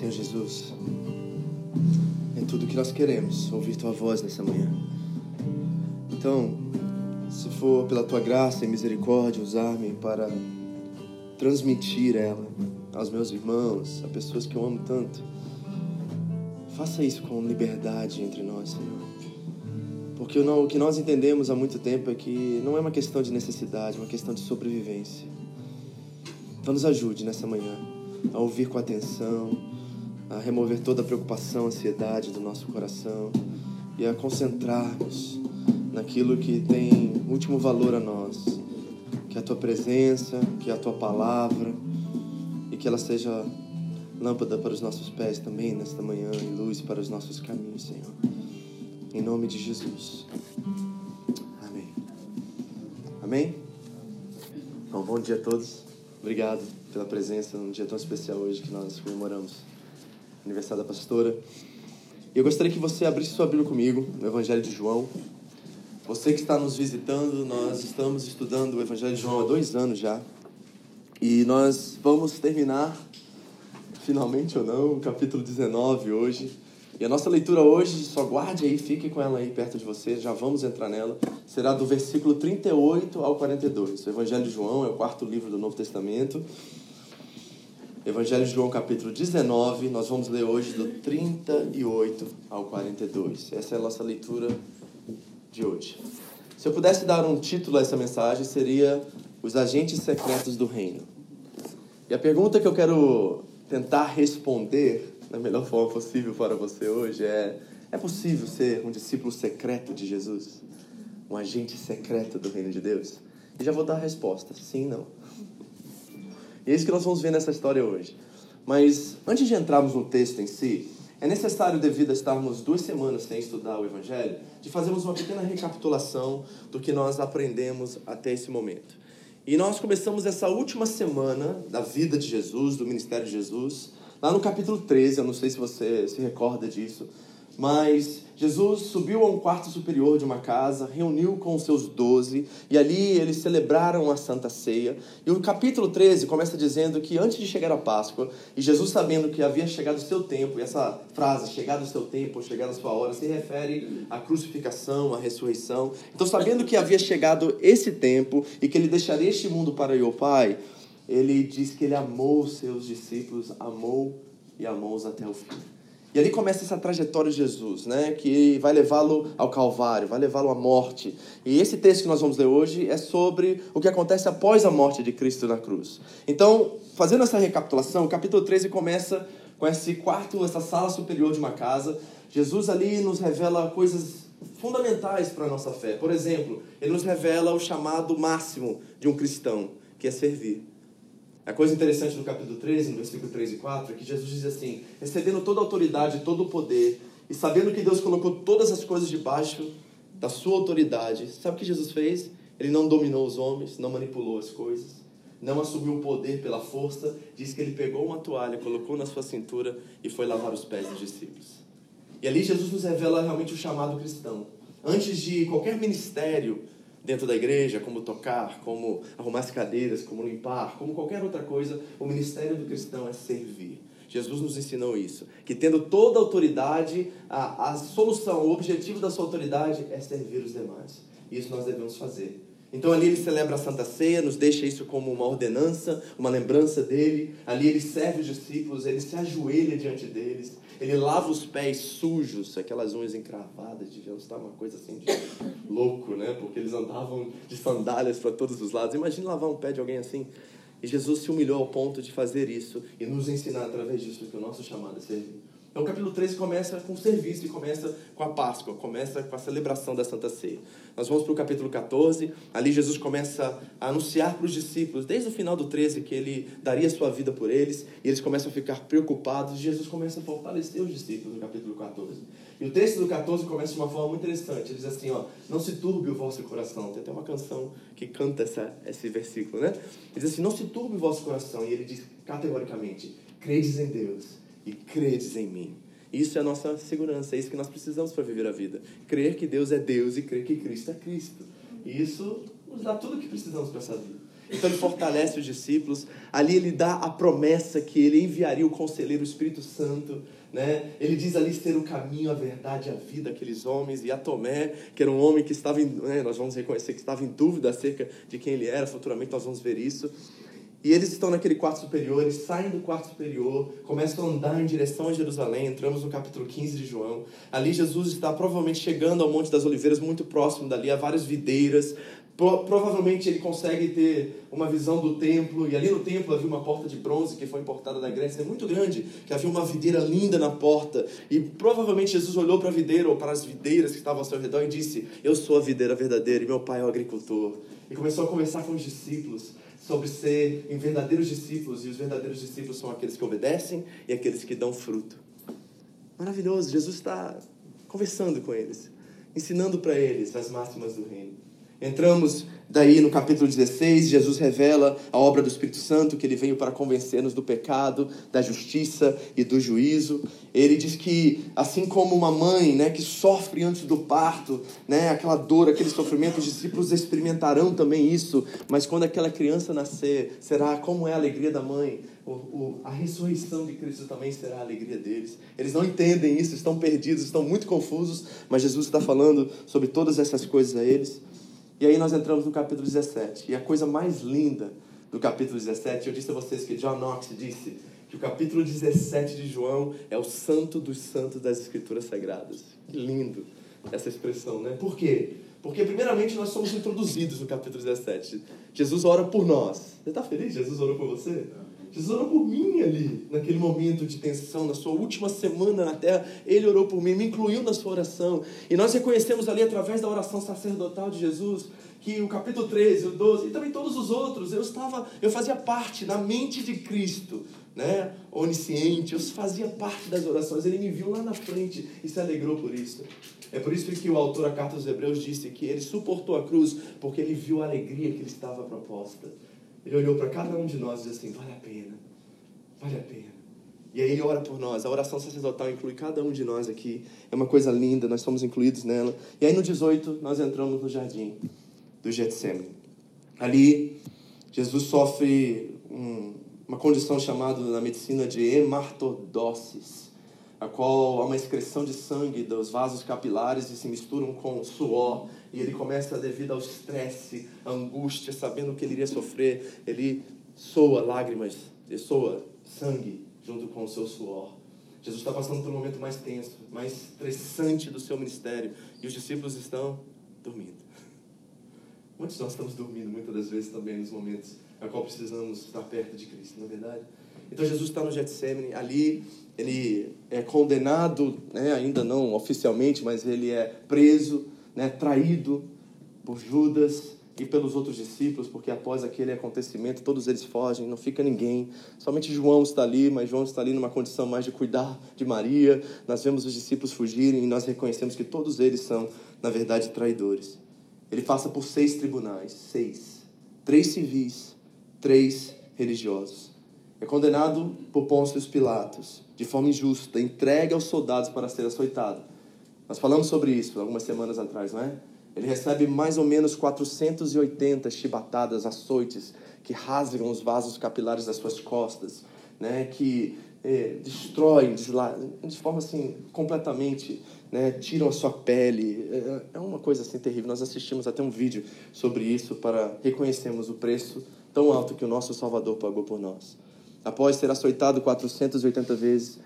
Senhor Jesus, é tudo que nós queremos, ouvir Tua voz nessa manhã. Então, se for pela Tua graça e misericórdia, usar-me para transmitir ela aos meus irmãos, a pessoas que eu amo tanto, faça isso com liberdade entre nós, Senhor. Porque o que nós entendemos há muito tempo é que não é uma questão de necessidade, é uma questão de sobrevivência. Então nos ajude nessa manhã a ouvir com atenção, a remover toda a preocupação, ansiedade do nosso coração e a concentrarmos naquilo que tem último valor a nós, que é a tua presença, que é a tua palavra e que ela seja lâmpada para os nossos pés também nesta manhã e luz para os nossos caminhos, Senhor. Em nome de Jesus. Amém. Amém? Bom, bom dia a todos. Obrigado pela presença num dia tão especial hoje que nós comemoramos aniversário da pastora. Eu gostaria que você abrisse sua Bíblia comigo no Evangelho de João. Você que está nos visitando, nós estamos estudando o Evangelho de João há dois anos já. E nós vamos terminar, finalmente ou não, o capítulo 19 hoje. E a nossa leitura hoje, só guarde aí, fique com ela aí perto de você, já vamos entrar nela. Será do versículo 38 ao 42. O Evangelho de João é o quarto livro do Novo Testamento. Evangelho de João, capítulo 19, nós vamos ler hoje do 38 ao 42. Essa é a nossa leitura de hoje. Se eu pudesse dar um título a essa mensagem, seria Os Agentes Secretos do Reino. E a pergunta que eu quero tentar responder da melhor forma possível para você hoje é: é possível ser um discípulo secreto de Jesus? Um agente secreto do Reino de Deus? E já vou dar a resposta: sim, não. E é isso que nós vamos ver nessa história hoje. Mas antes de entrarmos no texto em si, é necessário, devido a estarmos duas semanas sem estudar o Evangelho, de fazermos uma pequena recapitulação do que nós aprendemos até esse momento. E nós começamos essa última semana da vida de Jesus, do ministério de Jesus, lá no capítulo 13, eu não sei se você se recorda disso, mas Jesus subiu a um quarto superior de uma casa, reuniu com os seus doze, e ali eles celebraram a Santa Ceia. E o capítulo 13 começa dizendo que antes de chegar a Páscoa, e Jesus sabendo que havia chegado o seu tempo, e essa frase, chegado o seu tempo, ou chegado a sua hora, se refere à crucificação, à ressurreição. Então, sabendo que havia chegado esse tempo, e que ele deixaria este mundo para ir ao Pai, ele diz que ele amou os seus discípulos, amou e amou-os até o fim. E ali começa essa trajetória de Jesus, né? Que vai levá-lo ao Calvário, vai levá-lo à morte. E esse texto que nós vamos ler hoje é sobre o que acontece após a morte de Cristo na cruz. Então, fazendo essa recapitulação, o capítulo 13 começa com esse quarto, essa sala superior de uma casa. Jesus ali nos revela coisas fundamentais para a nossa fé. Por exemplo, ele nos revela o chamado máximo de um cristão, que é servir. A coisa interessante do capítulo 13, no versículo 3 e 4, é que Jesus diz assim: recebendo toda a autoridade, todo o poder, e sabendo que Deus colocou todas as coisas debaixo da sua autoridade, sabe o que Jesus fez? Ele não dominou os homens, não manipulou as coisas, não assumiu o poder pela força, diz que ele pegou uma toalha, colocou na sua cintura e foi lavar os pés dos discípulos. E ali Jesus nos revela realmente o chamado cristão. Antes de qualquer ministério dentro da igreja, como tocar, como arrumar as cadeiras, como limpar, como qualquer outra coisa, o ministério do cristão é servir. Jesus nos ensinou isso, que tendo toda a autoridade, a, a solução, o objetivo da sua autoridade é servir os demais. Isso nós devemos fazer. Então ali ele celebra a Santa Ceia, nos deixa isso como uma ordenança, uma lembrança dele. Ali ele serve os discípulos, ele se ajoelha diante deles, ele lava os pés sujos, aquelas unhas encravadas, deviam estar uma coisa assim de louco, né? Porque eles andavam de sandálias para todos os lados. Imagine lavar um pé de alguém assim. E Jesus se humilhou ao ponto de fazer isso e nos ensinar através disso que o nosso chamado é servir. Então, o capítulo 13 começa com o serviço e começa com a Páscoa, começa com a celebração da Santa Ceia. Nós vamos para o capítulo 14, ali Jesus começa a anunciar para os discípulos, desde o final do 13, que ele daria sua vida por eles, e eles começam a ficar preocupados, Jesus começa a fortalecer os discípulos no capítulo 14. E o texto do 14 começa de uma forma muito interessante, ele diz assim, ó, não se turbe o vosso coração, tem até uma canção que canta essa, esse versículo, né? Ele diz assim, não se turbe o vosso coração, e ele diz categoricamente, credes em Deus, e credes em mim. Isso é a nossa segurança, é isso que nós precisamos para viver a vida. Crer que Deus é Deus e crer que Cristo é Cristo. E isso nos dá tudo o que precisamos para essa vida. Então ele fortalece os discípulos, ali ele dá a promessa que ele enviaria o conselheiro, o Espírito Santo, né? Ele diz ali ser o caminho, a verdade, a vida aqueles homens e a Tomé, que era um homem que estava, em, né, nós vamos reconhecer que estava em dúvida acerca de quem ele era, futuramente nós vamos ver isso. E eles estão naquele quarto superior, eles saem do quarto superior, começam a andar em direção a Jerusalém. Entramos no capítulo 15 de João. Ali Jesus está provavelmente chegando ao Monte das Oliveiras, muito próximo dali, há várias videiras. Pro, provavelmente ele consegue ter uma visão do templo, e ali no templo havia uma porta de bronze que foi importada da Grécia, muito grande, que havia uma videira linda na porta. E provavelmente Jesus olhou para a videira ou para as videiras que estavam ao seu redor e disse: Eu sou a videira verdadeira e meu pai é o agricultor. E começou a conversar com os discípulos sobre ser em verdadeiros discípulos, e os verdadeiros discípulos são aqueles que obedecem e aqueles que dão fruto. Maravilhoso, Jesus está conversando com eles, ensinando para eles as máximas do reino. Entramos daí no capítulo 16, Jesus revela a obra do Espírito Santo, que ele veio para convencer-nos do pecado, da justiça e do juízo. Ele diz que, assim como uma mãe né, que sofre antes do parto, né, aquela dor, aquele sofrimento, os discípulos experimentarão também isso, mas quando aquela criança nascer, será como é a alegria da mãe, a ressurreição de Cristo também será a alegria deles. Eles não entendem isso, estão perdidos, estão muito confusos, mas Jesus está falando sobre todas essas coisas a eles. E aí nós entramos no capítulo 17. E a coisa mais linda do capítulo 17, eu disse a vocês que John Knox disse que o capítulo 17 de João é o santo dos santos das escrituras sagradas. Que lindo essa expressão, né? Por quê? Porque, primeiramente, nós somos introduzidos no capítulo 17. Jesus ora por nós. Você está feliz? Jesus orou por você? Jesus orou por mim ali, naquele momento de tensão, na sua última semana na terra. Ele orou por mim, me incluiu na sua oração. E nós reconhecemos ali, através da oração sacerdotal de Jesus, que o capítulo 13, o 12 e também todos os outros, eu estava, eu fazia parte da mente de Cristo, né? Onisciente, eu fazia parte das orações. Ele me viu lá na frente e se alegrou por isso. É por isso que o autor da carta aos Hebreus disse que ele suportou a cruz porque ele viu a alegria que lhe estava proposta. Ele olhou para cada um de nós e disse assim: vale a pena, vale a pena. E aí ele ora por nós. A oração sacerdotal inclui cada um de nós aqui. É uma coisa linda, nós somos incluídos nela. E aí no 18 nós entramos no jardim do Getsemane. Ali Jesus sofre um, uma condição chamada na medicina de hemartodosis, a qual há uma excreção de sangue dos vasos capilares e se misturam com suor e ele começa, devido ao estresse, angústia, sabendo que ele iria sofrer, ele soa lágrimas, ele soa sangue junto com o seu suor. Jesus está passando por um momento mais tenso, mais estressante do seu ministério, e os discípulos estão dormindo. Muitos nós estamos dormindo muitas das vezes também nos momentos a qual precisamos estar perto de Cristo, não é verdade? Então Jesus está no Getsemane, ali ele é condenado, né, ainda não oficialmente, mas ele é preso, né, traído por Judas e pelos outros discípulos, porque após aquele acontecimento todos eles fogem, não fica ninguém. Somente João está ali, mas João está ali numa condição mais de cuidar de Maria. Nós vemos os discípulos fugirem e nós reconhecemos que todos eles são, na verdade, traidores. Ele passa por seis tribunais, seis, três civis, três religiosos. É condenado por Pôncio Pilatos, de forma injusta, entregue aos soldados para ser açoitado. Nós falamos sobre isso algumas semanas atrás, não é? Ele recebe mais ou menos 480 chibatadas, açoites, que rasgam os vasos capilares das suas costas, né? que é, destroem de forma assim completamente, né? tiram a sua pele. É, é uma coisa assim terrível. Nós assistimos até um vídeo sobre isso para reconhecermos o preço tão alto que o nosso Salvador pagou por nós. Após ser açoitado 480 vezes,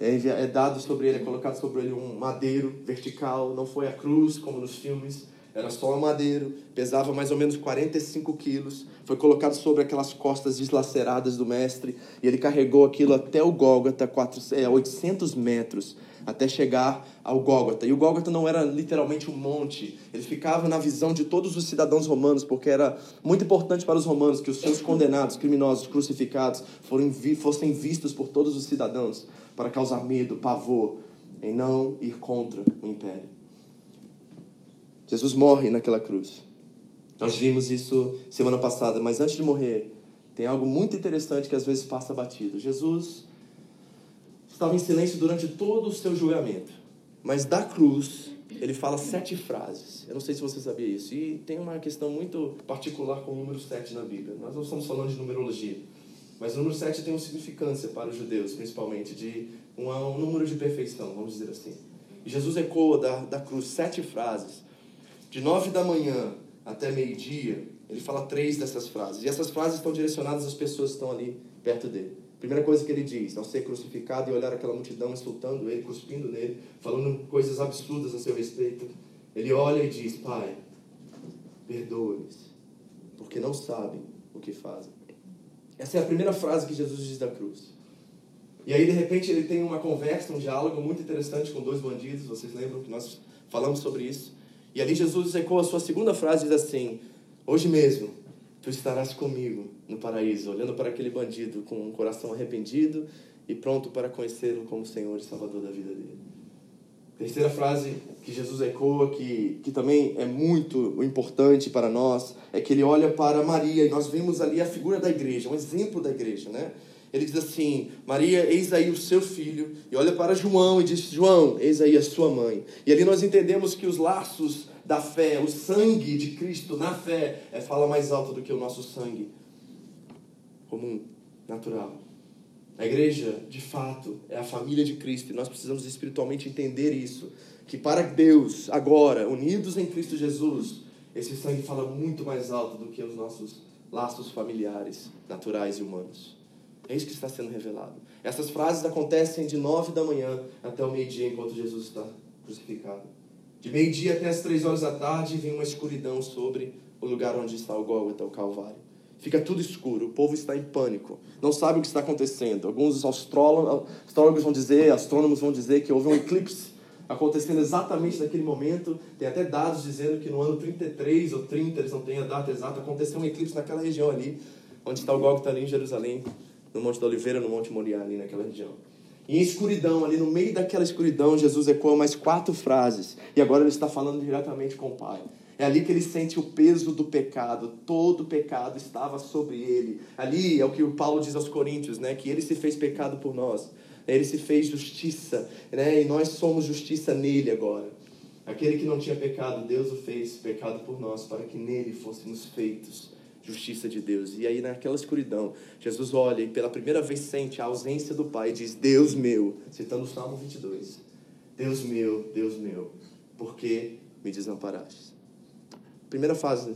é, é dado sobre ele, é colocado sobre ele um madeiro vertical, não foi a cruz como nos filmes, Era só um madeiro, pesava mais ou menos 45 quilos. Foi colocado sobre aquelas costas deslaceradas do mestre. E ele carregou aquilo até o Gólgota, 800 metros até chegar ao Gólgota. E o Gólgota não era literalmente um monte, ele ficava na visão de todos os cidadãos romanos, porque era muito importante para os romanos que os seus condenados, criminosos, crucificados, fossem vistos por todos os cidadãos, para causar medo, pavor, em não ir contra o império. Jesus morre naquela cruz. Nós vimos isso semana passada, mas antes de morrer, tem algo muito interessante que às vezes passa batido. Jesus estava em silêncio durante todo o seu julgamento. Mas da cruz, ele fala sete frases. Eu não sei se você sabia isso. E tem uma questão muito particular com o número sete na Bíblia. Nós não estamos falando de numerologia. Mas o número sete tem uma significância para os judeus, principalmente, de um, um número de perfeição, vamos dizer assim. E Jesus ecoa da, da cruz sete frases. De nove da manhã até meio-dia, ele fala três dessas frases. E essas frases estão direcionadas às pessoas que estão ali perto dele. Primeira coisa que ele diz, ao ser crucificado e olhar aquela multidão insultando ele, cuspindo nele, falando coisas absurdas a seu respeito, ele olha e diz: Pai, perdoa-lhes, porque não sabem o que fazem. Essa é a primeira frase que Jesus diz da cruz. E aí, de repente, ele tem uma conversa, um diálogo muito interessante com dois bandidos. Vocês lembram que nós falamos sobre isso? E ali Jesus ecoa a sua segunda frase diz assim: Hoje mesmo tu estarás comigo no paraíso, olhando para aquele bandido com um coração arrependido e pronto para conhecê-lo como Senhor e Salvador da vida dele. Terceira frase que Jesus ecoa, que, que também é muito importante para nós, é que ele olha para Maria, e nós vemos ali a figura da igreja, um exemplo da igreja, né? Ele diz assim: Maria, eis aí o seu filho, e olha para João e diz: João, eis aí a sua mãe. E ali nós entendemos que os laços da fé, o sangue de Cristo na fé, é, fala mais alto do que o nosso sangue comum, natural. A igreja, de fato, é a família de Cristo e nós precisamos espiritualmente entender isso. Que para Deus, agora, unidos em Cristo Jesus, esse sangue fala muito mais alto do que os nossos laços familiares, naturais e humanos. É isso que está sendo revelado. Essas frases acontecem de nove da manhã até o meio-dia, enquanto Jesus está crucificado. De meio-dia até as três horas da tarde vem uma escuridão sobre o lugar onde está o Gólgota, o Calvário. Fica tudo escuro, o povo está em pânico, não sabe o que está acontecendo. Alguns astrólogos vão dizer, astrônomos vão dizer que houve um eclipse acontecendo exatamente naquele momento. Tem até dados dizendo que no ano 33 ou 30, eles não têm a data exata, aconteceu um eclipse naquela região ali, onde está o Gólgota ali em Jerusalém, no Monte da Oliveira, no Monte Moriá, ali naquela região. E em escuridão, ali no meio daquela escuridão, Jesus ecoa mais quatro frases. E agora ele está falando diretamente com o Pai. É ali que ele sente o peso do pecado. Todo o pecado estava sobre ele. Ali é o que o Paulo diz aos Coríntios, né? Que ele se fez pecado por nós. Ele se fez justiça, né? E nós somos justiça nele agora. Aquele que não tinha pecado, Deus o fez pecado por nós, para que nele fôssemos feitos justiça de Deus. E aí, naquela escuridão, Jesus olha e pela primeira vez sente a ausência do Pai e diz: Deus meu, citando o Salmo 22. Deus meu, Deus meu, por que me desamparaste? Primeira fase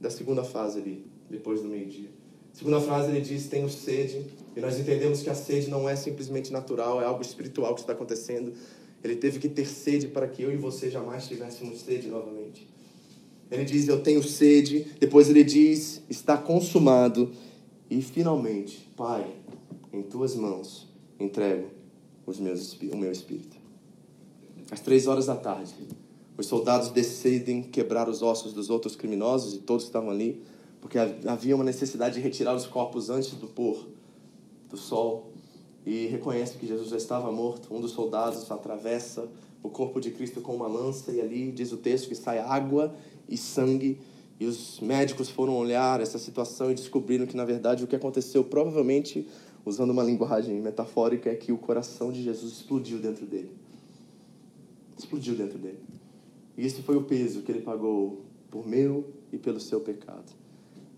da segunda fase ali, depois do meio-dia. Segunda frase ele diz: Tenho sede. E nós entendemos que a sede não é simplesmente natural, é algo espiritual que está acontecendo. Ele teve que ter sede para que eu e você jamais tivéssemos sede novamente. Ele diz: Eu tenho sede. Depois ele diz: Está consumado. E finalmente, Pai, em tuas mãos entrego os meus, o meu espírito. Às três horas da tarde, os soldados decidem quebrar os ossos dos outros criminosos e todos estavam ali, porque havia uma necessidade de retirar os corpos antes do pôr do sol. E reconhece que Jesus já estava morto. Um dos soldados atravessa o corpo de Cristo com uma lança e ali diz o texto que sai água e sangue. E os médicos foram olhar essa situação e descobriram que, na verdade, o que aconteceu, provavelmente, usando uma linguagem metafórica, é que o coração de Jesus explodiu dentro dele. Explodiu dentro dele. E esse foi o peso que ele pagou por meu e pelo seu pecado.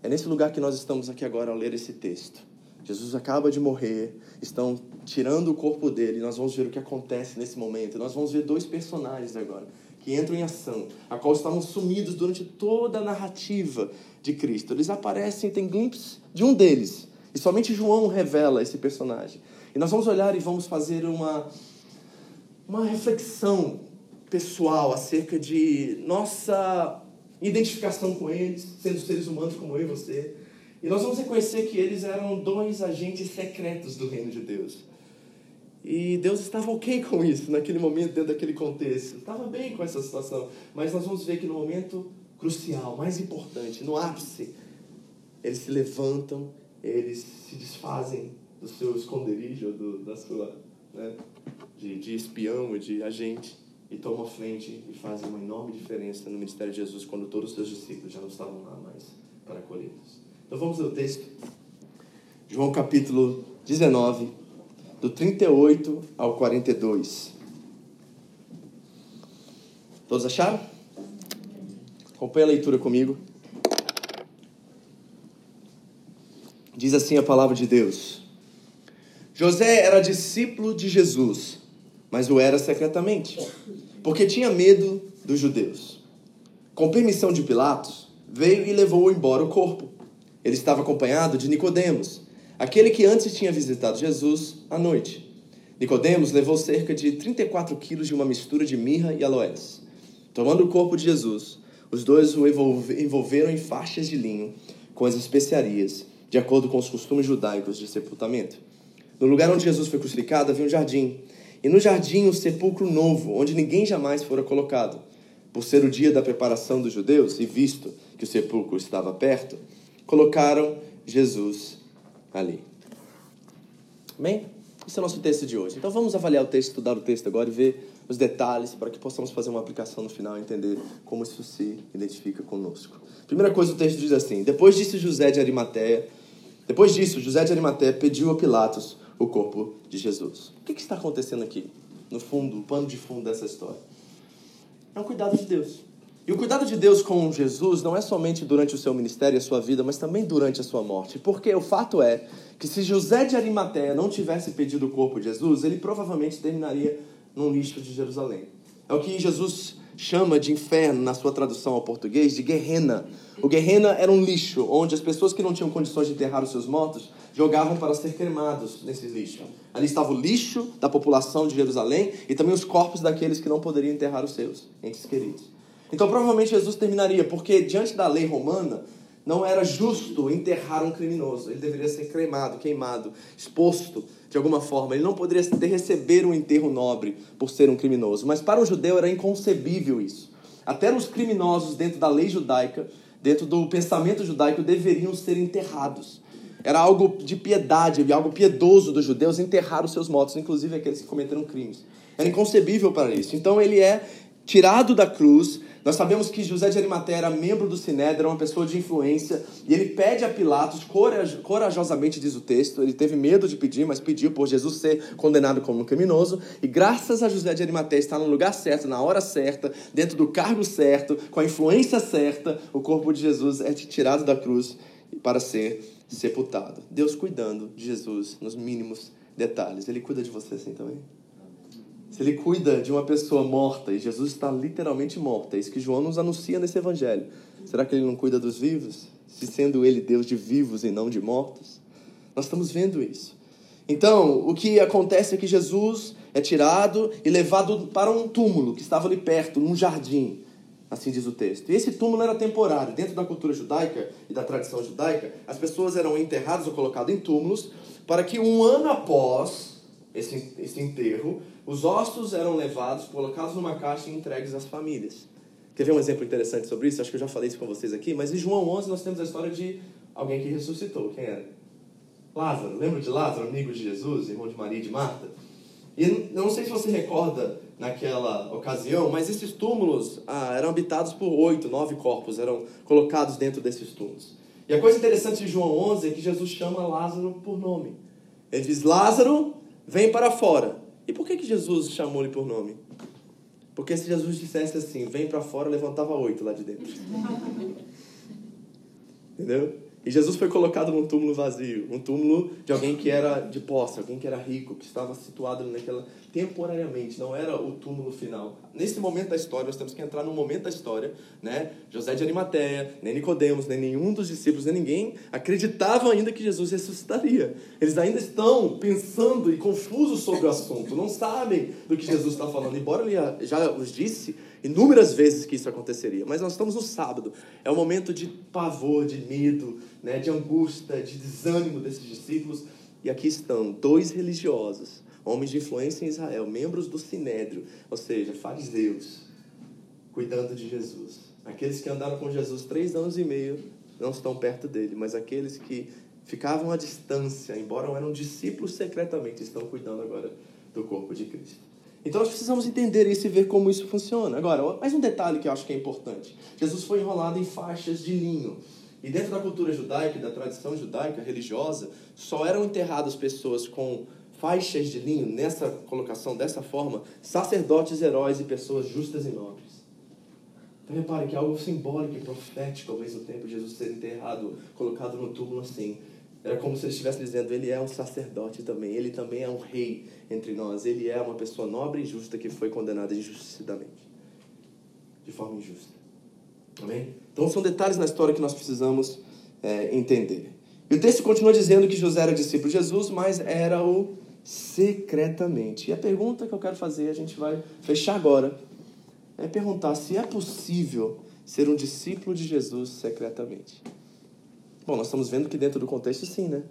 É nesse lugar que nós estamos aqui agora ao ler esse texto. Jesus acaba de morrer, estão tirando o corpo dele, nós vamos ver o que acontece nesse momento. Nós vamos ver dois personagens agora que entram em ação, a qual estavam sumidos durante toda a narrativa de Cristo. Eles aparecem, tem glimpses de um deles, e somente João revela esse personagem. E nós vamos olhar e vamos fazer uma, uma reflexão pessoal acerca de nossa identificação com eles, sendo seres humanos como eu e você. E nós vamos reconhecer que eles eram dois agentes secretos do reino de Deus. E Deus estava ok com isso, naquele momento, dentro daquele contexto. Estava bem com essa situação. Mas nós vamos ver que no momento crucial, mais importante, no ápice, eles se levantam, eles se desfazem do seu esconderijo, do, da sua, né, de, de espião de agente, e tomam a frente e fazem uma enorme diferença no ministério de Jesus quando todos os seus discípulos já não estavam lá mais para acolhê-los. Então vamos ler o texto. João capítulo 19, do 38 ao 42. Todos acharam? Acompanhe a leitura comigo. Diz assim a palavra de Deus: José era discípulo de Jesus, mas o era secretamente, porque tinha medo dos judeus. Com permissão de Pilatos, veio e levou embora o corpo. Ele estava acompanhado de Nicodemos, aquele que antes tinha visitado Jesus à noite. Nicodemos levou cerca de 34 quilos de uma mistura de mirra e aloés. Tomando o corpo de Jesus, os dois o envolveram em faixas de linho com as especiarias de acordo com os costumes judaicos de sepultamento. No lugar onde Jesus foi crucificado havia um jardim, e no jardim um sepulcro novo, onde ninguém jamais fora colocado. Por ser o dia da preparação dos judeus, e visto que o sepulcro estava perto, colocaram Jesus ali. Amém? Esse é o nosso texto de hoje. Então vamos avaliar o texto, estudar o texto agora e ver os detalhes para que possamos fazer uma aplicação no final e entender como isso se identifica conosco. Primeira coisa, o texto diz assim: Depois disse José de Arimateia depois disso, José de Arimaté pediu a Pilatos o corpo de Jesus. O que, que está acontecendo aqui? No fundo, o pano de fundo dessa história. É um cuidado de Deus. E o cuidado de Deus com Jesus não é somente durante o seu ministério e a sua vida, mas também durante a sua morte. Porque o fato é que se José de Arimateia não tivesse pedido o corpo de Jesus, ele provavelmente terminaria num lixo de Jerusalém. É o que Jesus chama de inferno, na sua tradução ao português, de guerrena. O guerrena era um lixo, onde as pessoas que não tinham condições de enterrar os seus mortos jogavam para ser cremados nesse lixo. Ali estava o lixo da população de Jerusalém e também os corpos daqueles que não poderiam enterrar os seus entes queridos. Então provavelmente Jesus terminaria, porque diante da lei romana, não era justo enterrar um criminoso. Ele deveria ser cremado, queimado, exposto de alguma forma. Ele não poderia ter, receber um enterro nobre por ser um criminoso. Mas para um judeu era inconcebível isso. Até os criminosos, dentro da lei judaica, dentro do pensamento judaico, deveriam ser enterrados. Era algo de piedade, algo piedoso dos judeus enterrar os seus mortos, inclusive aqueles que cometeram crimes. Era inconcebível para isso. Então ele é tirado da cruz, nós sabemos que José de Arimateia era membro do Sinédrio, uma pessoa de influência, e ele pede a Pilatos, corajosamente diz o texto, ele teve medo de pedir, mas pediu por Jesus ser condenado como um criminoso, e graças a José de Arimateia estar no lugar certo, na hora certa, dentro do cargo certo, com a influência certa, o corpo de Jesus é tirado da cruz para ser sepultado. Deus cuidando de Jesus nos mínimos detalhes. Ele cuida de você assim também? Se ele cuida de uma pessoa morta, e Jesus está literalmente morto, é isso que João nos anuncia nesse evangelho, será que ele não cuida dos vivos? Se sendo ele Deus de vivos e não de mortos? Nós estamos vendo isso. Então, o que acontece é que Jesus é tirado e levado para um túmulo que estava ali perto, num jardim, assim diz o texto. E esse túmulo era temporário. Dentro da cultura judaica e da tradição judaica, as pessoas eram enterradas ou colocadas em túmulos para que um ano após esse, esse enterro, os ossos eram levados, colocados numa caixa e entregues às famílias. Quer ver um exemplo interessante sobre isso? Acho que eu já falei isso com vocês aqui, mas em João 11 nós temos a história de alguém que ressuscitou. Quem era? Lázaro. Lembra de Lázaro, amigo de Jesus, irmão de Maria e de Marta? E não sei se você recorda naquela ocasião, mas esses túmulos ah, eram habitados por oito, nove corpos, eram colocados dentro desses túmulos. E a coisa interessante de João 11 é que Jesus chama Lázaro por nome. Ele diz: Lázaro, vem para fora. E por que, que Jesus chamou ele por nome? Porque se Jesus dissesse assim, vem para fora, levantava oito lá de dentro. Entendeu? E Jesus foi colocado num túmulo vazio, um túmulo de alguém que era de posse, alguém que era rico, que estava situado naquela temporariamente, não era o túmulo final. Nesse momento da história, nós temos que entrar no momento da história, né? José de Arimateia, nem Nicodemos, nem nenhum dos discípulos, nem ninguém acreditavam ainda que Jesus ressuscitaria. Eles ainda estão pensando e confusos sobre o assunto, não sabem do que Jesus está falando. Embora ele já os disse inúmeras vezes que isso aconteceria. Mas nós estamos no sábado. É um momento de pavor, de medo, né, de angústia, de desânimo desses discípulos. E aqui estão dois religiosos, homens de influência em Israel, membros do Sinédrio, ou seja, fariseus, cuidando de Jesus. Aqueles que andaram com Jesus três anos e meio não estão perto dele, mas aqueles que ficavam à distância, embora eram discípulos secretamente, estão cuidando agora do corpo de Cristo. Então nós precisamos entender isso e ver como isso funciona. Agora, mais um detalhe que eu acho que é importante. Jesus foi enrolado em faixas de linho. E dentro da cultura judaica, da tradição judaica religiosa, só eram enterradas pessoas com faixas de linho, nessa colocação, dessa forma, sacerdotes, heróis e pessoas justas e nobres. Então repare que é algo simbólico e profético ao mesmo tempo, Jesus ser enterrado, colocado no túmulo assim. Era como se ele estivesse dizendo, ele é um sacerdote também, ele também é um rei entre nós, ele é uma pessoa nobre e justa que foi condenada injustiçadamente, de forma injusta. Amém? Então são detalhes na história que nós precisamos é, entender. E o texto continua dizendo que José era discípulo de Jesus, mas era o secretamente. E a pergunta que eu quero fazer, a gente vai fechar agora, é perguntar se é possível ser um discípulo de Jesus secretamente. Bom, nós estamos vendo que dentro do contexto sim, né?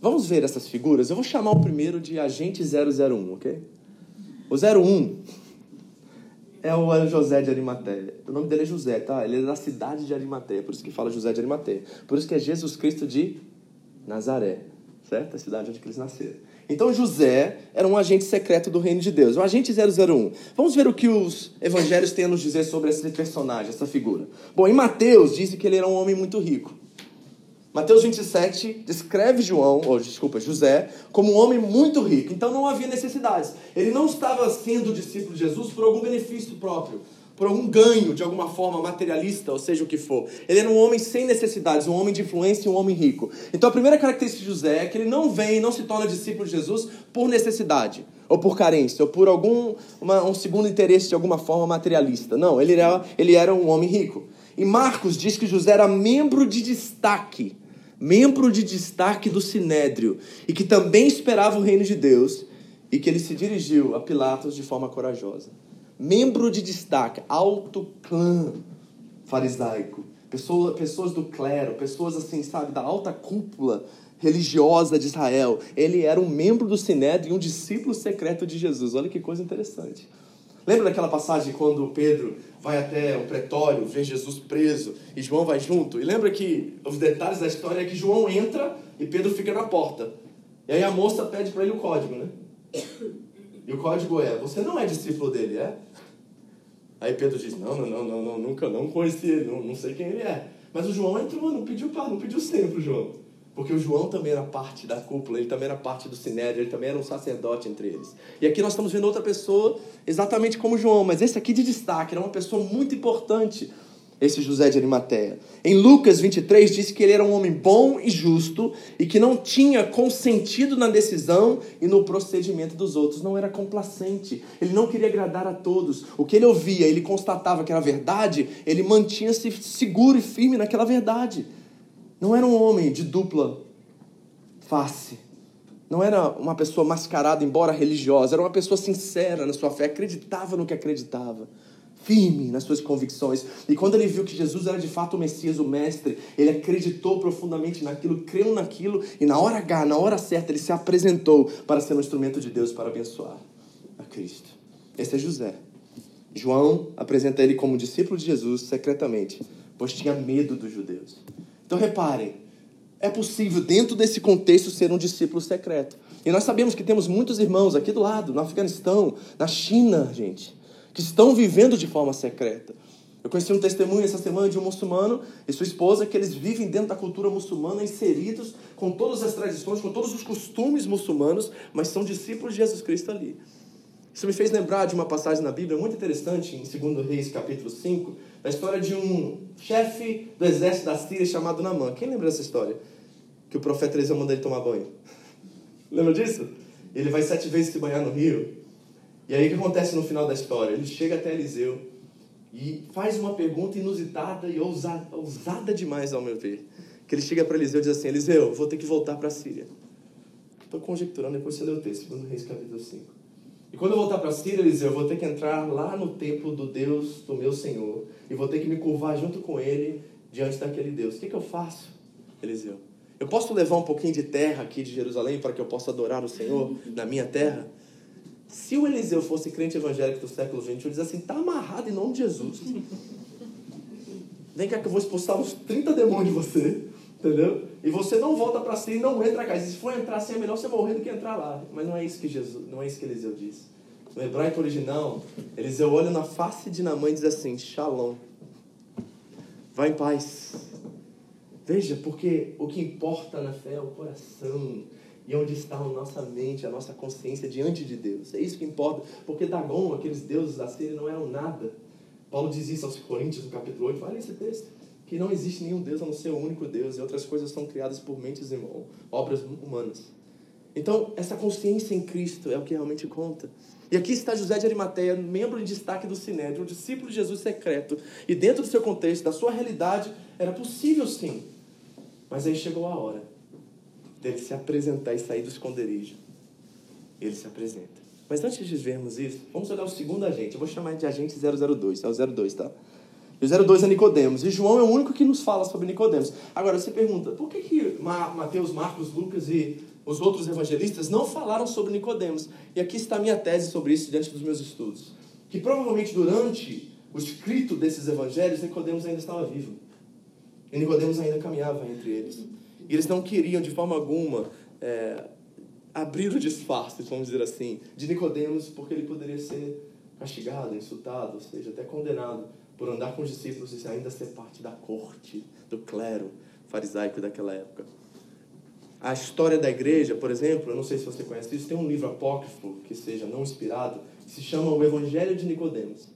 Vamos ver essas figuras? Eu vou chamar o primeiro de agente 001, ok? O 01 é o José de Arimateia. O nome dele é José, tá? Ele é da cidade de Arimateia, por isso que fala José de Arimateia. Por isso que é Jesus Cristo de Nazaré, certo? A cidade onde eles nasceram. Então José era um agente secreto do reino de Deus, o agente 001. Vamos ver o que os evangelhos têm a nos dizer sobre esse personagem, essa figura. Bom, em Mateus diz que ele era um homem muito rico. Mateus 27 descreve João, ou desculpa, José, como um homem muito rico. Então não havia necessidades. Ele não estava sendo discípulo de Jesus por algum benefício próprio por algum ganho de alguma forma materialista, ou seja o que for. Ele era um homem sem necessidades, um homem de influência e um homem rico. Então a primeira característica de José é que ele não vem, não se torna discípulo de Jesus por necessidade, ou por carência, ou por algum uma, um segundo interesse de alguma forma materialista. Não, ele era, ele era um homem rico. E Marcos diz que José era membro de destaque, membro de destaque do Sinédrio, e que também esperava o reino de Deus, e que ele se dirigiu a Pilatos de forma corajosa membro de destaque, alto clã farisaico, pessoa, pessoas do clero, pessoas assim, sabe, da alta cúpula religiosa de Israel. Ele era um membro do Sinédrio e um discípulo secreto de Jesus. Olha que coisa interessante. Lembra daquela passagem quando Pedro vai até o pretório, vê Jesus preso e João vai junto? E lembra que os detalhes da história é que João entra e Pedro fica na porta. E aí a moça pede para ele o código, né? E o código é: você não é discípulo dele, é? Aí Pedro diz: não, não, não, não, não nunca não conheci ele, não, não sei quem ele é. Mas o João entrou, não pediu para, não pediu sempre João. Porque o João também era parte da cúpula, ele também era parte do sinédrio, ele também era um sacerdote entre eles. E aqui nós estamos vendo outra pessoa exatamente como João, mas esse aqui de destaque, era uma pessoa muito importante esse José de Arimateia. Em Lucas 23 diz que ele era um homem bom e justo e que não tinha consentido na decisão e no procedimento dos outros, não era complacente. Ele não queria agradar a todos. O que ele ouvia, ele constatava que era verdade, ele mantinha-se seguro e firme naquela verdade. Não era um homem de dupla face. Não era uma pessoa mascarada, embora religiosa, era uma pessoa sincera na sua fé, acreditava no que acreditava firme nas suas convicções. E quando ele viu que Jesus era de fato o Messias, o Mestre, ele acreditou profundamente naquilo, creu naquilo, e na hora H, na hora certa, ele se apresentou para ser um instrumento de Deus para abençoar a Cristo. Esse é José. João apresenta ele como discípulo de Jesus secretamente, pois tinha medo dos judeus. Então reparem, é possível, dentro desse contexto, ser um discípulo secreto. E nós sabemos que temos muitos irmãos aqui do lado, no Afeganistão, na China, gente que estão vivendo de forma secreta. Eu conheci um testemunho essa semana de um muçulmano e sua esposa que eles vivem dentro da cultura muçulmana, inseridos com todas as tradições, com todos os costumes muçulmanos, mas são discípulos de Jesus Cristo ali. Isso me fez lembrar de uma passagem na Bíblia muito interessante, em 2 Reis, capítulo 5, da história de um chefe do exército da Síria chamado Namã. Quem lembra dessa história? Que o profeta Eliseu manda ele tomar banho. Lembra disso? Ele vai sete vezes se banhar no rio. E aí o que acontece no final da história? Ele chega até Eliseu e faz uma pergunta inusitada e ousada, ousada demais, ao meu ver. Que ele chega para Eliseu e diz assim: Eliseu, vou ter que voltar para a Síria. Estou conjecturando, depois você lê o texto, segundo Reis capítulo 5. E quando eu voltar para Síria, Eliseu, eu vou ter que entrar lá no templo do Deus do meu Senhor. E vou ter que me curvar junto com ele diante daquele Deus. O que, que eu faço, Eliseu? Eu posso levar um pouquinho de terra aqui de Jerusalém para que eu possa adorar o Senhor na minha terra? Se o Eliseu fosse crente evangélico do século XX, eu dizer assim, está amarrado em nome de Jesus. Vem cá que eu vou expulsar uns 30 demônios de você, entendeu? E você não volta para si e não entra cá. Se for entrar assim, é melhor você morrer do que entrar lá. Mas não é isso que Jesus, não é isso que Eliseu diz. No hebraico original, Eliseu olha na face de Namã e diz assim, Shalom. Vai em paz. Veja, porque o que importa na fé é o coração e onde está a nossa mente, a nossa consciência diante de Deus. É isso que importa, porque Dagon, aqueles deuses da Síria, não eram nada. Paulo diz isso aos Coríntios, no capítulo 8, olha esse texto, que não existe nenhum Deus a não ser o único Deus, e outras coisas são criadas por mentes e obras humanas. Então, essa consciência em Cristo é o que realmente conta. E aqui está José de Arimateia, membro em destaque do Sinédrio, um discípulo de Jesus secreto. E dentro do seu contexto, da sua realidade, era possível sim. Mas aí chegou a hora dele se apresentar e sair do esconderijo. Ele se apresenta. Mas antes de vermos isso, vamos olhar o segundo agente. Eu vou chamar de agente 002. É o 02, tá? O 02 é Nicodemos. E João é o único que nos fala sobre Nicodemos. Agora, você pergunta, por que, que Mateus, Marcos, Lucas e os outros evangelistas não falaram sobre Nicodemos? E aqui está a minha tese sobre isso diante dos meus estudos. Que provavelmente durante o escrito desses evangelhos, Nicodemos ainda estava vivo. E Nicodemos ainda caminhava entre eles. E eles não queriam, de forma alguma, é, abrir o disfarce, vamos dizer assim, de Nicodemos, porque ele poderia ser castigado, insultado, ou seja, até condenado por andar com os discípulos e ainda ser parte da corte, do clero farisaico daquela época. A história da igreja, por exemplo, eu não sei se você conhece isso, tem um livro apócrifo que seja não inspirado, que se chama O Evangelho de Nicodemos.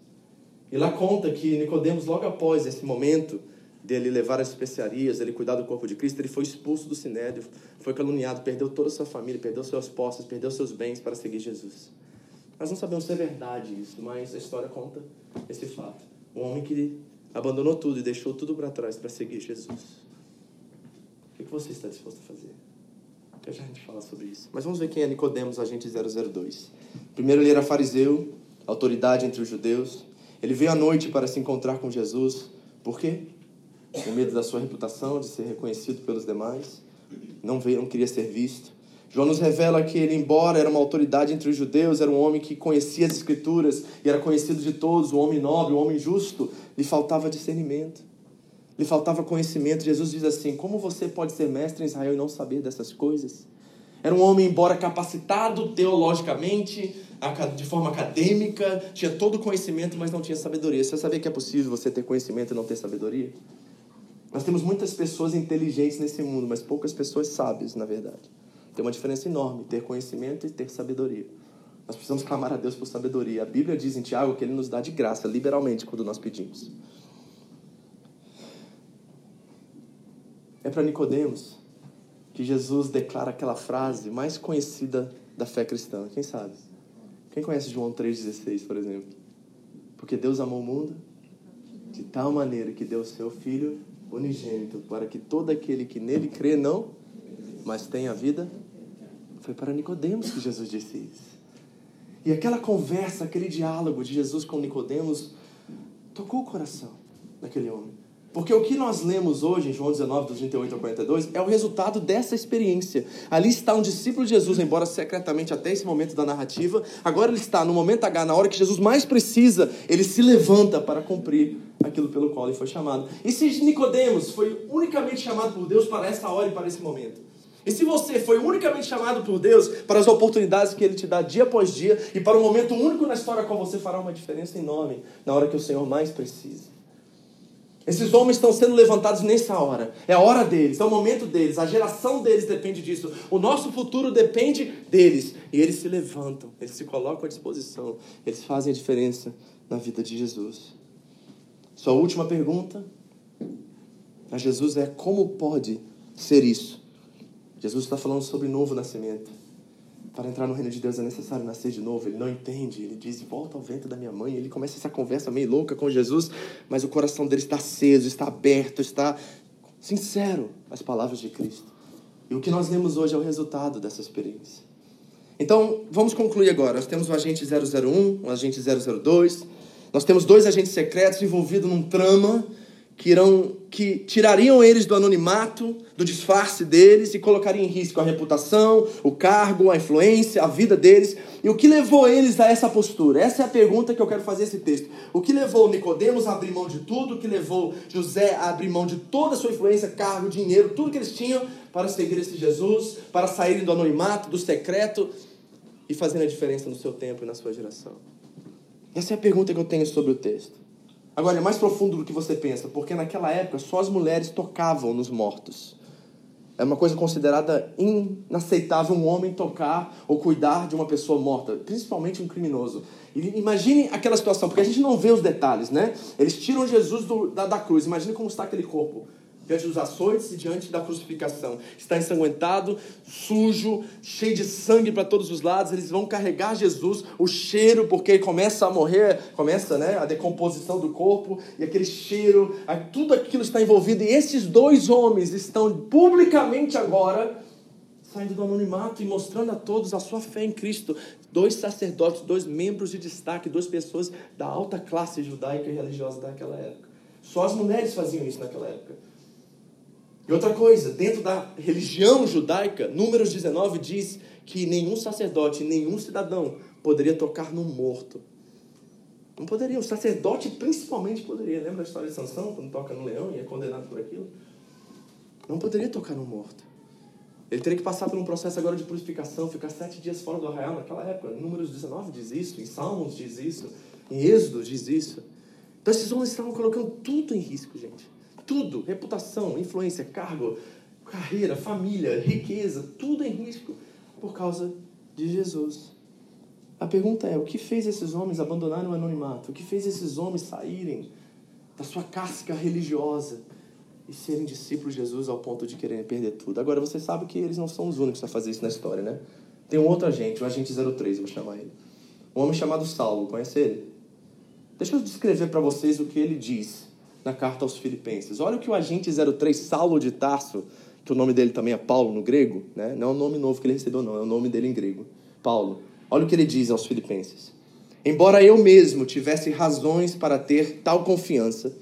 E lá conta que Nicodemos, logo após esse momento, dele levar as especiarias, ele cuidar do corpo de Cristo, ele foi expulso do sinédrio, foi caluniado, perdeu toda a sua família, perdeu suas posses, perdeu seus bens para seguir Jesus. Nós não sabemos se é verdade isso, mas a história conta esse fato. Um homem que abandonou tudo e deixou tudo para trás para seguir Jesus. O que você está disposto a fazer? Já já a gente fala sobre isso. Mas vamos ver quem é Nicodemos, agente 002. Primeiro ele era fariseu, autoridade entre os judeus. Ele veio à noite para se encontrar com Jesus. Por quê? com medo da sua reputação, de ser reconhecido pelos demais, não veio, não queria ser visto. João nos revela que ele, embora era uma autoridade entre os judeus, era um homem que conhecia as escrituras e era conhecido de todos, um homem nobre, um homem justo, lhe faltava discernimento, lhe faltava conhecimento. Jesus diz assim: Como você pode ser mestre em Israel e não saber dessas coisas? Era um homem, embora capacitado teologicamente, de forma acadêmica, tinha todo o conhecimento, mas não tinha sabedoria. Você sabia que é possível você ter conhecimento e não ter sabedoria? Nós temos muitas pessoas inteligentes nesse mundo, mas poucas pessoas sábias, na verdade. Tem uma diferença enorme ter conhecimento e ter sabedoria. Nós precisamos clamar a Deus por sabedoria. A Bíblia diz em Tiago que Ele nos dá de graça, liberalmente, quando nós pedimos. É para Nicodemos que Jesus declara aquela frase mais conhecida da fé cristã. Quem sabe? Quem conhece João 3,16, por exemplo? Porque Deus amou o mundo de tal maneira que deu o seu Filho unigênito, para que todo aquele que nele crê não, mas tenha vida. Foi para Nicodemos que Jesus disse isso. E aquela conversa, aquele diálogo de Jesus com Nicodemos tocou o coração daquele homem. Porque o que nós lemos hoje em João 19, dos 38 ao 42, é o resultado dessa experiência. Ali está um discípulo de Jesus, embora secretamente até esse momento da narrativa. Agora ele está no momento H, na hora que Jesus mais precisa, ele se levanta para cumprir aquilo pelo qual ele foi chamado. E se Nicodemos foi unicamente chamado por Deus para essa hora e para esse momento? E se você foi unicamente chamado por Deus para as oportunidades que Ele te dá dia após dia e para um momento único na história qual você fará uma diferença enorme na hora que o Senhor mais precisa? Esses homens estão sendo levantados nessa hora. É a hora deles, é o momento deles, a geração deles depende disso. O nosso futuro depende deles. E eles se levantam, eles se colocam à disposição, eles fazem a diferença na vida de Jesus. Sua última pergunta a Jesus é: como pode ser isso? Jesus está falando sobre novo nascimento. Para entrar no reino de Deus é necessário nascer de novo. Ele não entende. Ele diz: Volta ao vento da minha mãe. Ele começa essa conversa meio louca com Jesus, mas o coração dele está aceso, está aberto, está sincero às palavras de Cristo. E o que nós lemos hoje é o resultado dessa experiência. Então, vamos concluir agora. Nós temos o agente 001, o agente 002. Nós temos dois agentes secretos envolvidos num trama que irão que tirariam eles do anonimato, do disfarce deles e colocariam em risco a reputação, o cargo, a influência, a vida deles. E o que levou eles a essa postura? Essa é a pergunta que eu quero fazer esse texto. O que levou Nicodemos a abrir mão de tudo? O que levou José a abrir mão de toda a sua influência, cargo, dinheiro, tudo que eles tinham para seguir esse Jesus, para saírem do anonimato, do secreto e fazendo a diferença no seu tempo e na sua geração? Essa é a pergunta que eu tenho sobre o texto. Agora, é mais profundo do que você pensa, porque naquela época só as mulheres tocavam nos mortos. É uma coisa considerada inaceitável um homem tocar ou cuidar de uma pessoa morta, principalmente um criminoso. Imagine aquela situação, porque a gente não vê os detalhes, né? Eles tiram Jesus do, da, da cruz, imagine como está aquele corpo diante dos açoites e diante da crucificação. Está ensanguentado, sujo, cheio de sangue para todos os lados. Eles vão carregar Jesus, o cheiro, porque começa a morrer, começa né, a decomposição do corpo, e aquele cheiro, tudo aquilo está envolvido. E esses dois homens estão publicamente agora saindo do anonimato e mostrando a todos a sua fé em Cristo. Dois sacerdotes, dois membros de destaque, duas pessoas da alta classe judaica e religiosa daquela época. Só as mulheres faziam isso naquela época. E outra coisa, dentro da religião judaica, Números 19 diz que nenhum sacerdote, nenhum cidadão poderia tocar no morto. Não poderia, o sacerdote principalmente poderia. Lembra a história de Sansão, quando toca no leão e é condenado por aquilo? Não poderia tocar no morto. Ele teria que passar por um processo agora de purificação, ficar sete dias fora do arraial naquela época. Números 19 diz isso, em Salmos diz isso, em Êxodo diz isso. Então esses homens estavam colocando tudo em risco, gente. Tudo, reputação, influência, cargo, carreira, família, riqueza, tudo em risco por causa de Jesus. A pergunta é: o que fez esses homens abandonarem o anonimato? O que fez esses homens saírem da sua casca religiosa e serem discípulos de Jesus ao ponto de quererem perder tudo? Agora, você sabe que eles não são os únicos a fazer isso na história, né? Tem um outro agente, o agente 03, eu vou chamar ele. Um homem chamado Saulo, conhece ele? Deixa eu descrever para vocês o que ele diz na carta aos Filipenses. Olha o que o agente 03, Saulo de Tarso, que o nome dele também é Paulo no grego, né? não é um nome novo que ele recebeu, não, é o nome dele em grego. Paulo. Olha o que ele diz aos Filipenses. Embora eu mesmo tivesse razões para ter tal confiança,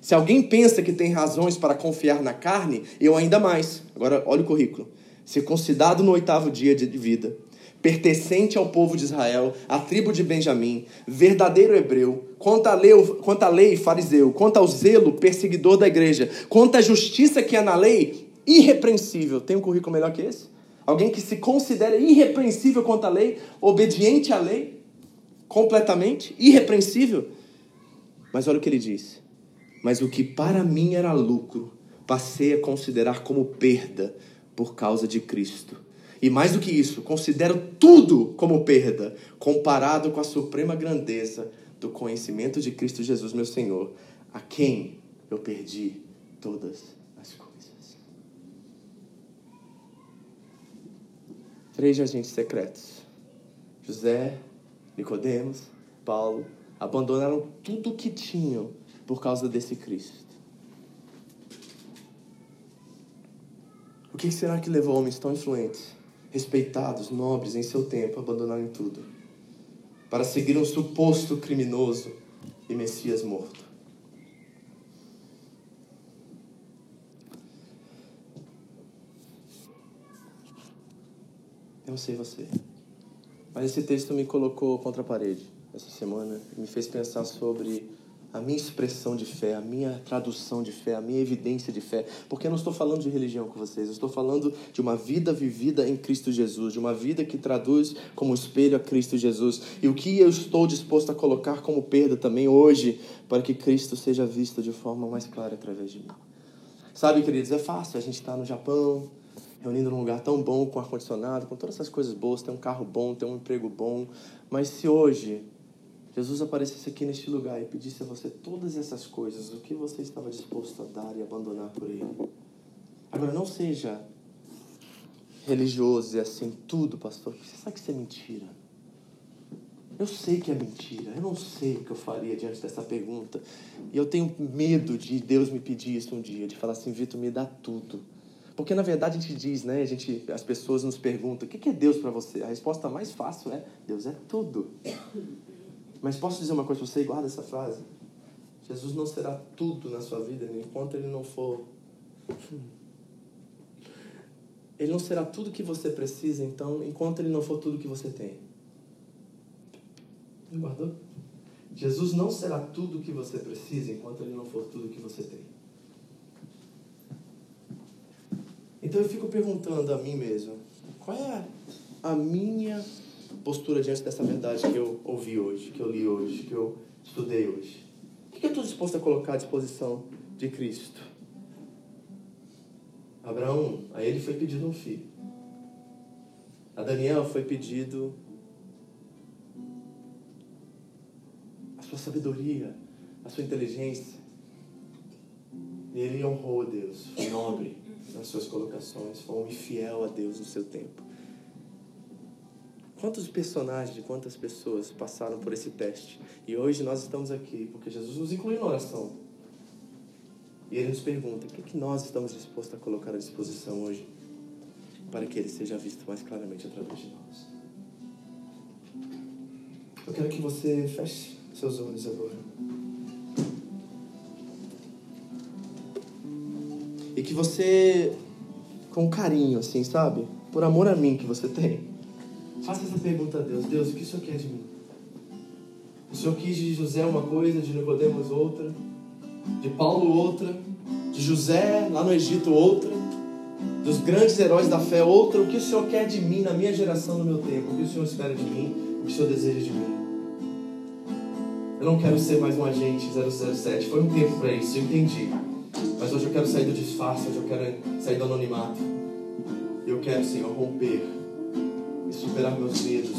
se alguém pensa que tem razões para confiar na carne, eu ainda mais. Agora, olha o currículo. Circuncidado no oitavo dia de vida, pertencente ao povo de Israel, à tribo de Benjamim, verdadeiro hebreu, quanto à lei, quanto à lei fariseu, quanto ao zelo, perseguidor da igreja, quanto à justiça que há na lei, irrepreensível. Tem um currículo melhor que esse? Alguém que se considera irrepreensível quanto à lei, obediente à lei, completamente, irrepreensível. Mas olha o que ele diz. Mas o que para mim era lucro, passei a considerar como perda por causa de Cristo. E mais do que isso, considero tudo como perda, comparado com a suprema grandeza do conhecimento de Cristo Jesus, meu Senhor, a quem eu perdi todas as coisas. Três agentes secretos: José, Nicodemos, Paulo, abandonaram tudo o que tinham por causa desse Cristo. O que será que levou homens tão influentes, respeitados, nobres em seu tempo a abandonarem tudo? para seguir um suposto criminoso e Messias morto. Eu não sei você, mas esse texto me colocou contra a parede essa semana e me fez pensar sobre a minha expressão de fé, a minha tradução de fé, a minha evidência de fé. Porque eu não estou falando de religião com vocês, eu estou falando de uma vida vivida em Cristo Jesus, de uma vida que traduz como espelho a Cristo Jesus. E o que eu estou disposto a colocar como perda também hoje, para que Cristo seja visto de forma mais clara através de mim. Sabe, queridos, é fácil a gente estar no Japão, reunindo num lugar tão bom, com ar-condicionado, com todas essas coisas boas, ter um carro bom, ter um emprego bom. Mas se hoje Jesus aparecesse aqui neste lugar e pedisse a você todas essas coisas, o que você estava disposto a dar e abandonar por Ele? Agora, não seja religioso e assim, tudo, pastor, você sabe que isso é mentira. Eu sei que é mentira, eu não sei o que eu faria diante dessa pergunta. E eu tenho medo de Deus me pedir isso um dia, de falar assim, Vitor, me dá tudo. Porque na verdade a gente diz, né? A gente, as pessoas nos perguntam: o que é Deus para você? A resposta mais fácil é: Deus é tudo. Mas posso dizer uma coisa para você? Guarda essa frase. Jesus não será tudo na sua vida enquanto ele não for. Ele não será tudo que você precisa, então, enquanto ele não for tudo que você tem. Guardou? Jesus não será tudo que você precisa enquanto ele não for tudo que você tem. Então eu fico perguntando a mim mesmo, qual é a minha postura diante dessa verdade que eu ouvi hoje, que eu li hoje, que eu estudei hoje? O que eu estou disposto a colocar à disposição de Cristo? Abraão, a ele foi pedido um filho. A Daniel foi pedido a sua sabedoria, a sua inteligência. E ele honrou Deus, foi nobre nas suas colocações, foi um fiel a Deus no seu tempo. Quantos personagens, quantas pessoas passaram por esse teste? E hoje nós estamos aqui porque Jesus nos incluiu na oração. E ele nos pergunta: o que, é que nós estamos dispostos a colocar à disposição hoje para que ele seja visto mais claramente através de nós? Eu quero que você feche seus olhos agora. E que você, com carinho, assim, sabe? Por amor a mim que você tem, faça essa pergunta a Deus: Deus, o que o Senhor quer de mim? O Senhor quis de José uma coisa, de Nicodemos outra, de Paulo outra, de José lá no Egito outra, dos grandes heróis da fé outra. O que o Senhor quer de mim na minha geração, no meu tempo? O que o Senhor espera de mim? O que o Senhor deseja de mim? Eu não quero ser mais um agente 007. Foi um tempo para isso, eu entendi. Mas hoje eu quero sair do disfarce, hoje eu quero sair do anonimato. Eu quero, Senhor, romper superar meus medos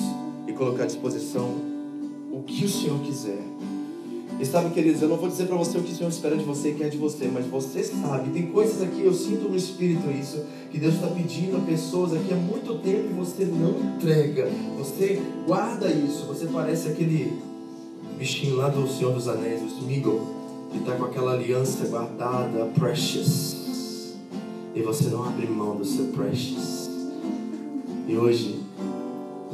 e colocar à disposição o que o Senhor quiser. E sabe, queridos, eu não vou dizer para você o que o Senhor espera de você e quer de você, mas você sabe. Tem coisas aqui, eu sinto no Espírito isso, que Deus está pedindo a pessoas aqui há muito tempo e você não entrega. Você guarda isso. Você parece aquele bichinho lá do Senhor dos Anéis, o Smeagol, que está com aquela aliança guardada, precious. E você não abre mão do seu precious. E hoje,